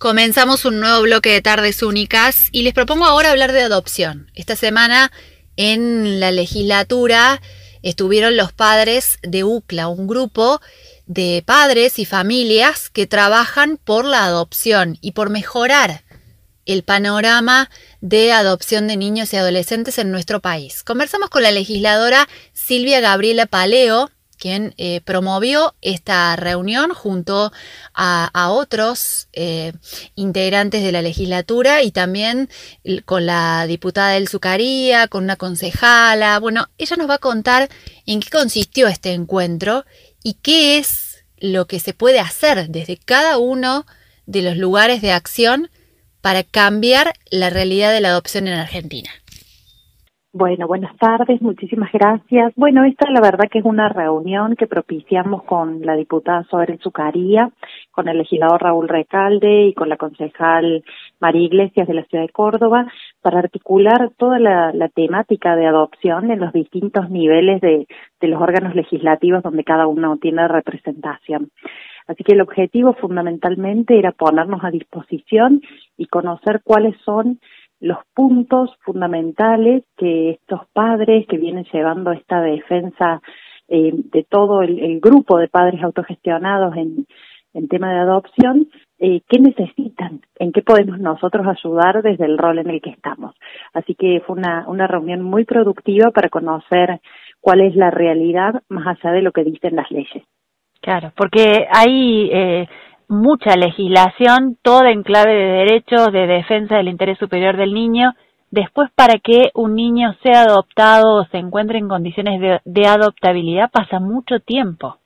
Comenzamos un nuevo bloque de tardes únicas y les propongo ahora hablar de adopción. Esta semana en la legislatura estuvieron los padres de UCLA, un grupo de padres y familias que trabajan por la adopción y por mejorar el panorama de adopción de niños y adolescentes en nuestro país. Conversamos con la legisladora Silvia Gabriela Paleo, quien eh, promovió esta reunión junto a, otros eh, integrantes de la legislatura y también con la diputada del Zucaría, con una concejala. Bueno, ella nos va a contar en qué consistió este encuentro y qué es lo que se puede hacer desde cada uno de los lugares de acción para cambiar la realidad de la adopción en Argentina. Bueno, buenas tardes, muchísimas gracias. Bueno, esta la verdad que es una reunión que propiciamos con la diputada Sober Zucaría, con el legislador Raúl Recalde y con la concejal María Iglesias de la ciudad de Córdoba para articular toda la, temática de adopción en los distintos niveles de, de los órganos legislativos donde cada uno tiene representación. Así que el objetivo fundamentalmente era ponernos a disposición y conocer cuáles son los puntos fundamentales que estos padres que vienen llevando esta defensa eh, de todo el, grupo de padres autogestionados en, en tema de adopción, eh, qué necesitan, en qué podemos nosotros ayudar desde el rol en el que estamos. Así que fue una, una reunión muy productiva para conocer cuál es la realidad más allá de lo que dicen las leyes. Claro, porque hay eh, mucha legislación, toda en clave de derechos, de defensa del interés superior del niño. Después, para que un niño sea adoptado o se encuentre en condiciones de, adoptabilidad, pasa mucho tiempo.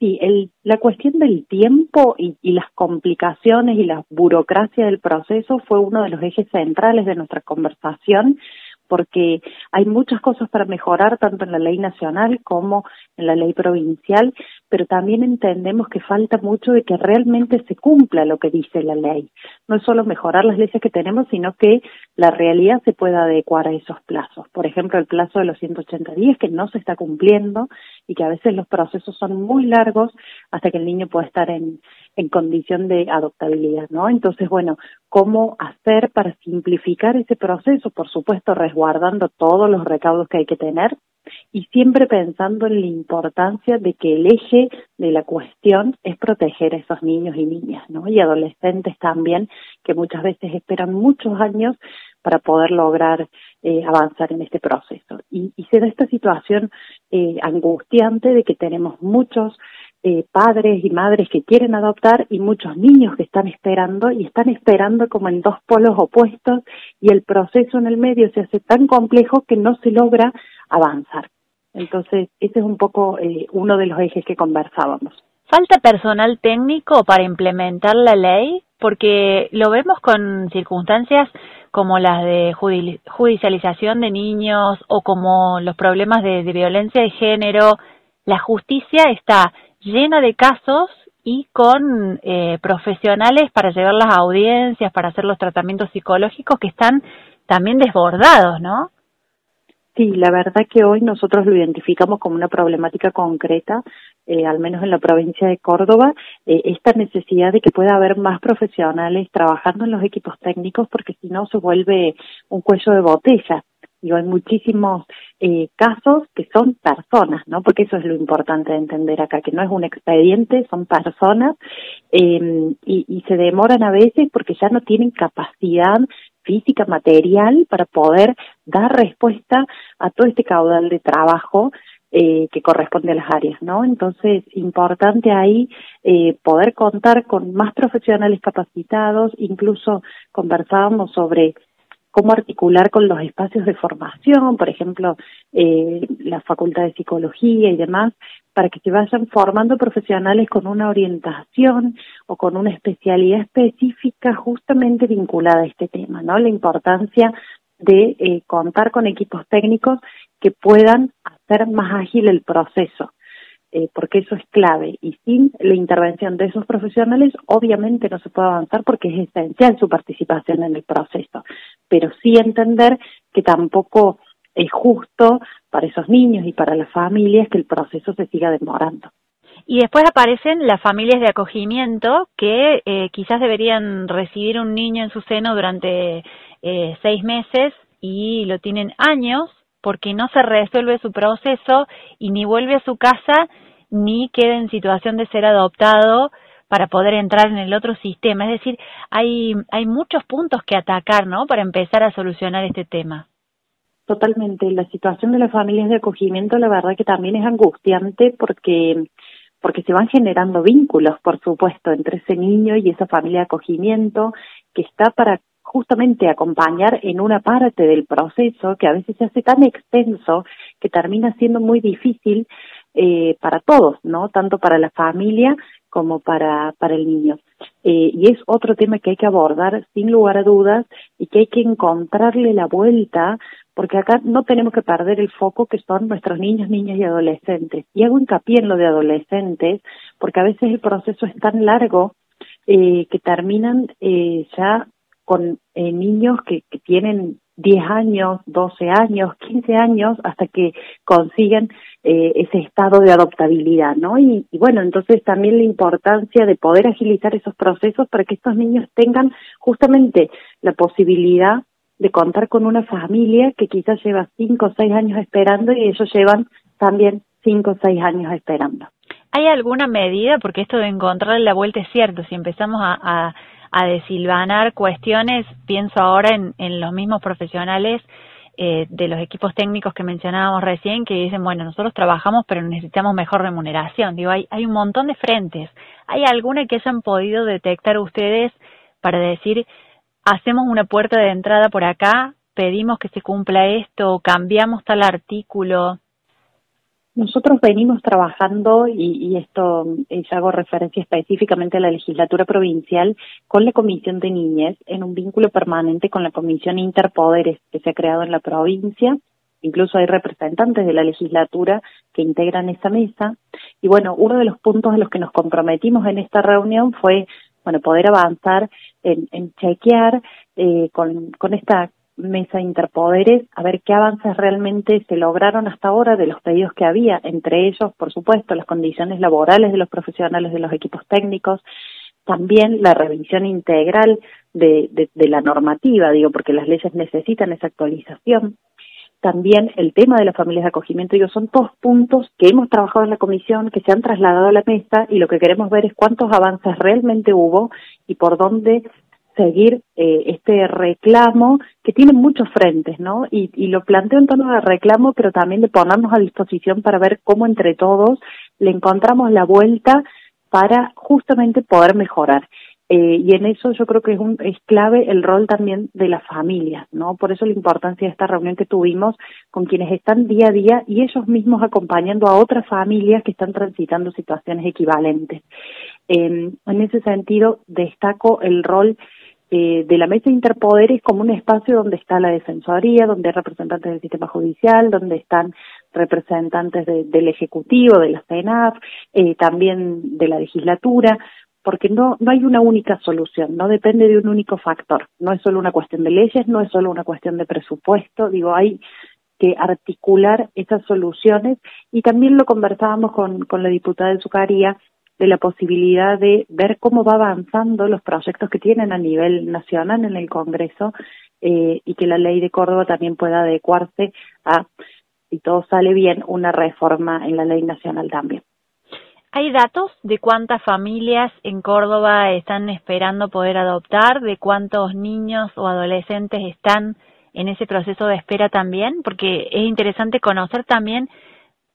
Sí, el, la cuestión del tiempo y, y, las complicaciones y la burocracia del proceso fue uno de los ejes centrales de nuestra conversación porque hay muchas cosas para mejorar tanto en la ley nacional como en la ley provincial, pero también entendemos que falta mucho de que realmente se cumpla lo que dice la ley. No es solo mejorar las leyes que tenemos, sino que la realidad se pueda adecuar a esos plazos. Por ejemplo, el plazo de los 180 días que no se está cumpliendo y que a veces los procesos son muy largos hasta que el niño pueda estar en, en condición de adoptabilidad, ¿no? Entonces, bueno, ¿cómo hacer para simplificar ese proceso? Por supuesto, resguardando todos los recaudos que hay que tener y siempre pensando en la importancia de que el eje de la cuestión es proteger a esos niños y niñas, ¿no? Y adolescentes también, que muchas veces esperan muchos años para poder lograr eh, avanzar en este proceso. Y, y se da esta situación eh, angustiante de que tenemos muchos eh, padres y madres que quieren adoptar y muchos niños que están esperando y están esperando como en dos polos opuestos y el proceso en el medio se hace tan complejo que no se logra avanzar. Entonces, ese es un poco eh, uno de los ejes que conversábamos. ¿Falta personal técnico para implementar la ley? Porque lo vemos con circunstancias como las de judicialización de niños o como los problemas de violencia de género. La justicia está llena de casos y con eh, profesionales para llevar las audiencias, para hacer los tratamientos psicológicos que están también desbordados, ¿no? Sí, la verdad que hoy nosotros lo identificamos como una problemática concreta, eh, al menos en la provincia de Córdoba, eh, esta necesidad de que pueda haber más profesionales trabajando en los equipos técnicos porque si no se vuelve un cuello de botella. Y hay muchísimos eh, casos que son personas, ¿no? Porque eso es lo importante de entender acá, que no es un expediente, son personas eh, y, y se demoran a veces porque ya no tienen capacidad física, material, para poder dar respuesta a todo este caudal de trabajo eh, que corresponde a las áreas, ¿no? Entonces, importante ahí eh, poder contar con más profesionales capacitados, incluso conversábamos sobre cómo articular con los espacios de formación, por ejemplo, eh, la Facultad de Psicología y demás, para que se vayan formando profesionales con una orientación o con una especialidad específica justamente vinculada a este tema, ¿no? La importancia de eh, contar con equipos técnicos que puedan hacer más ágil el proceso. Eh, porque eso es clave. Y sin la intervención de esos profesionales, obviamente no se puede avanzar porque es esencial su participación en el proceso. Pero sí entender que tampoco es justo para esos niños y para las familias que el proceso se siga demorando. Y después aparecen las familias de acogimiento que eh, quizás deberían recibir un niño en su seno durante eh, seis meses y lo tienen años porque no se resuelve su proceso y ni vuelve a su casa ni queda en situación de ser adoptado para poder entrar en el otro sistema. Es decir, hay, hay muchos puntos que atacar, ¿no? Para empezar a solucionar este tema. Totalmente. La situación de las familias de acogimiento, la verdad que también es angustiante porque porque se van generando vínculos, por supuesto, entre ese niño y esa familia de acogimiento que está para justamente acompañar en una parte del proceso que a veces se hace tan extenso que termina siendo muy difícil eh, para todos, ¿no? Tanto para la familia como para, para el niño. Eh, y es otro tema que hay que abordar sin lugar a dudas y que hay que encontrarle la vuelta porque acá no tenemos que perder el foco que son nuestros niños, niñas y adolescentes. Y hago hincapié en lo de adolescentes porque a veces el proceso es tan largo eh, que terminan eh, ya con eh, niños que, que tienen 10 años, 12 años, 15 años, hasta que consiguen eh, ese estado de adoptabilidad, ¿no? Y, y, bueno, entonces también la importancia de poder agilizar esos procesos para que estos niños tengan justamente la posibilidad de contar con una familia que quizás lleva 5 o 6 años esperando y ellos llevan también 5 o 6 años esperando. ¿Hay alguna medida? Porque esto de encontrar la vuelta es cierto, si empezamos a, a a desilvanar cuestiones, pienso ahora en, en los mismos profesionales eh, de los equipos técnicos que mencionábamos recién, que dicen, bueno, nosotros trabajamos pero necesitamos mejor remuneración. Digo, hay, hay un montón de frentes. ¿Hay alguna que hayan podido detectar ustedes para decir, hacemos una puerta de entrada por acá, pedimos que se cumpla esto, cambiamos tal artículo? Nosotros venimos trabajando, y, y esto es, hago referencia específicamente a la legislatura provincial, con la Comisión de Niñez, en un vínculo permanente con la Comisión Interpoderes que se ha creado en la provincia. Incluso hay representantes de la legislatura que integran esa mesa. Y bueno, uno de los puntos a los que nos comprometimos en esta reunión fue bueno, poder avanzar en, chequear eh, con esta mesa interpoderes a ver qué avances realmente se lograron hasta ahora de los pedidos que había, entre ellos, por supuesto, las condiciones laborales de los profesionales de los equipos técnicos, también la revisión integral de, de, de la normativa, digo, porque las leyes necesitan esa actualización. También el tema de las familias de acogimiento, digo, son todos puntos que hemos trabajado en la comisión, que se han trasladado a la mesa y lo que queremos ver es cuántos avances realmente hubo y por dónde seguir eh, este reclamo que tiene muchos frentes, ¿no? Y, lo planteo en tono de reclamo, pero también de ponernos a disposición para ver cómo entre todos le encontramos la vuelta para justamente poder mejorar. Eh, y en eso yo creo que es, un, es clave el rol también de las familias, ¿no? Por eso la importancia de esta reunión que tuvimos con quienes están día a día y ellos mismos acompañando a otras familias que están transitando situaciones equivalentes. En ese sentido, destaco el rol eh, de la mesa de interpoderes como un espacio donde está la defensoría, donde hay representantes del sistema judicial, donde están representantes del ejecutivo, de la CENAF, eh, también de la legislatura, porque no no hay una única solución, no depende de un único factor, no es solo una cuestión de leyes, no es solo una cuestión de presupuesto, digo hay que articular esas soluciones. Y también lo conversábamos con, con la diputada de Zucaría de la posibilidad de ver cómo va avanzando los proyectos que tienen a nivel nacional en el Congreso eh, y que la ley de Córdoba también pueda adecuarse a, si todo sale bien, una reforma en la ley nacional también. ¿Hay datos de cuántas familias en Córdoba están esperando poder adoptar? ¿De cuántos niños o adolescentes están en ese proceso de espera también? Porque es interesante conocer también,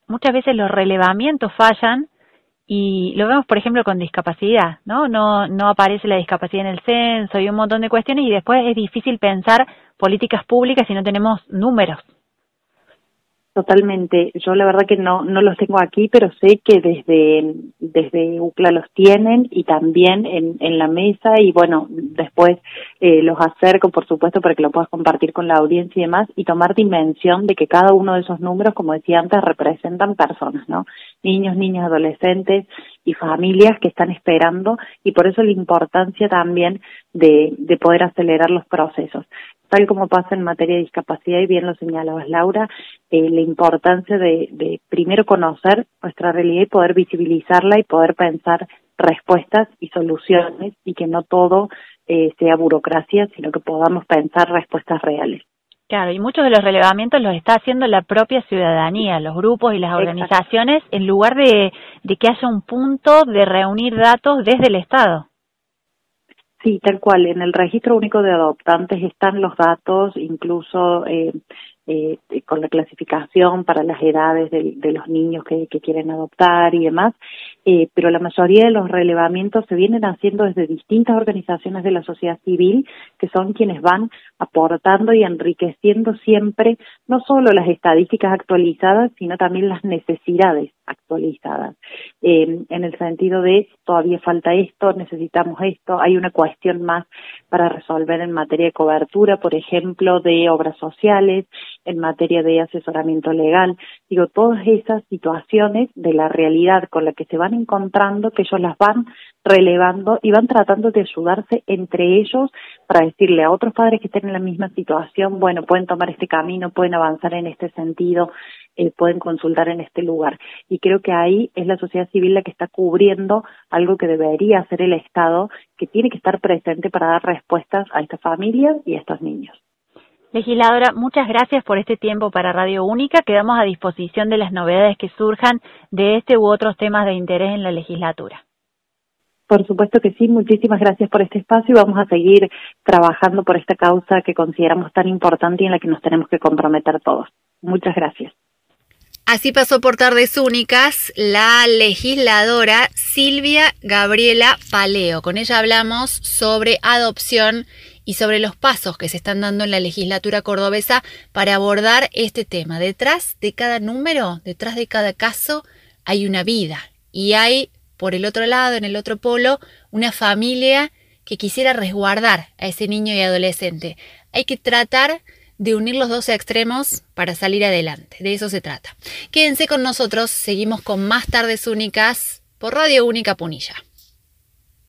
muchas veces los relevamientos fallan y lo vemos, por ejemplo, con discapacidad, ¿no? No, no aparece la discapacidad en el censo y un montón de cuestiones y después es difícil pensar políticas públicas si no tenemos números. Totalmente. Yo la verdad que no no los tengo aquí, pero sé que desde desde UCLA los tienen y también en, en la mesa y bueno, después eh, los acerco, por supuesto, para que lo puedas compartir con la audiencia y demás y tomar dimensión de que cada uno de esos números, como decía antes, representan personas, ¿no? Niños, niñas, adolescentes y familias que están esperando y por eso la importancia también de, de poder acelerar los procesos tal como pasa en materia de discapacidad, y bien lo señalabas Laura, eh, la importancia de, de primero conocer nuestra realidad y poder visibilizarla y poder pensar respuestas y soluciones y que no todo eh, sea burocracia, sino que podamos pensar respuestas reales. Claro, y muchos de los relevamientos los está haciendo la propia ciudadanía, los grupos y las organizaciones, en lugar de, de que haya un punto de reunir datos desde el Estado. Sí, tal cual. En el registro único de adoptantes están los datos, incluso eh, eh, con la clasificación para las edades de, los niños que, que, quieren adoptar y demás, eh, pero la mayoría de los relevamientos se vienen haciendo desde distintas organizaciones de la sociedad civil, que son quienes van aportando y enriqueciendo siempre no solo las estadísticas actualizadas, sino también las necesidades actualizadas, eh, en el sentido de todavía falta esto, necesitamos esto, hay una cuestión más para resolver en materia de cobertura, por ejemplo, de obras sociales, en materia de asesoramiento legal. Digo, todas esas situaciones de la realidad con la que se van encontrando, que ellos las van relevando y van tratando de ayudarse entre ellos para decirle a otros padres que estén en la misma situación, bueno, pueden tomar este camino, pueden avanzar en este sentido, eh, pueden consultar en este lugar. Y creo que ahí es la sociedad civil la que está cubriendo algo que debería hacer el Estado, que tiene que estar presente para dar respuestas a estas familias y a estos niños. Legisladora, muchas gracias por este tiempo para Radio Única. Quedamos a disposición de las novedades que surjan de este u otros temas de interés en la legislatura. Por supuesto que sí, muchísimas gracias por este espacio y vamos a seguir trabajando por esta causa que consideramos tan importante y en la que nos tenemos que comprometer todos. Muchas gracias. Así pasó por tardes únicas la legisladora Silvia Gabriela Paleo. Con ella hablamos sobre adopción y sobre los pasos que se están dando en la legislatura cordobesa para abordar este tema. Detrás de cada número, detrás de cada caso, hay una vida y hay, por el otro lado, en el otro polo, una familia que quisiera resguardar a ese niño y adolescente. Hay que tratar de unir los dos extremos para salir adelante. De eso se trata. Quédense con nosotros, seguimos con más tardes únicas por Radio Única Punilla.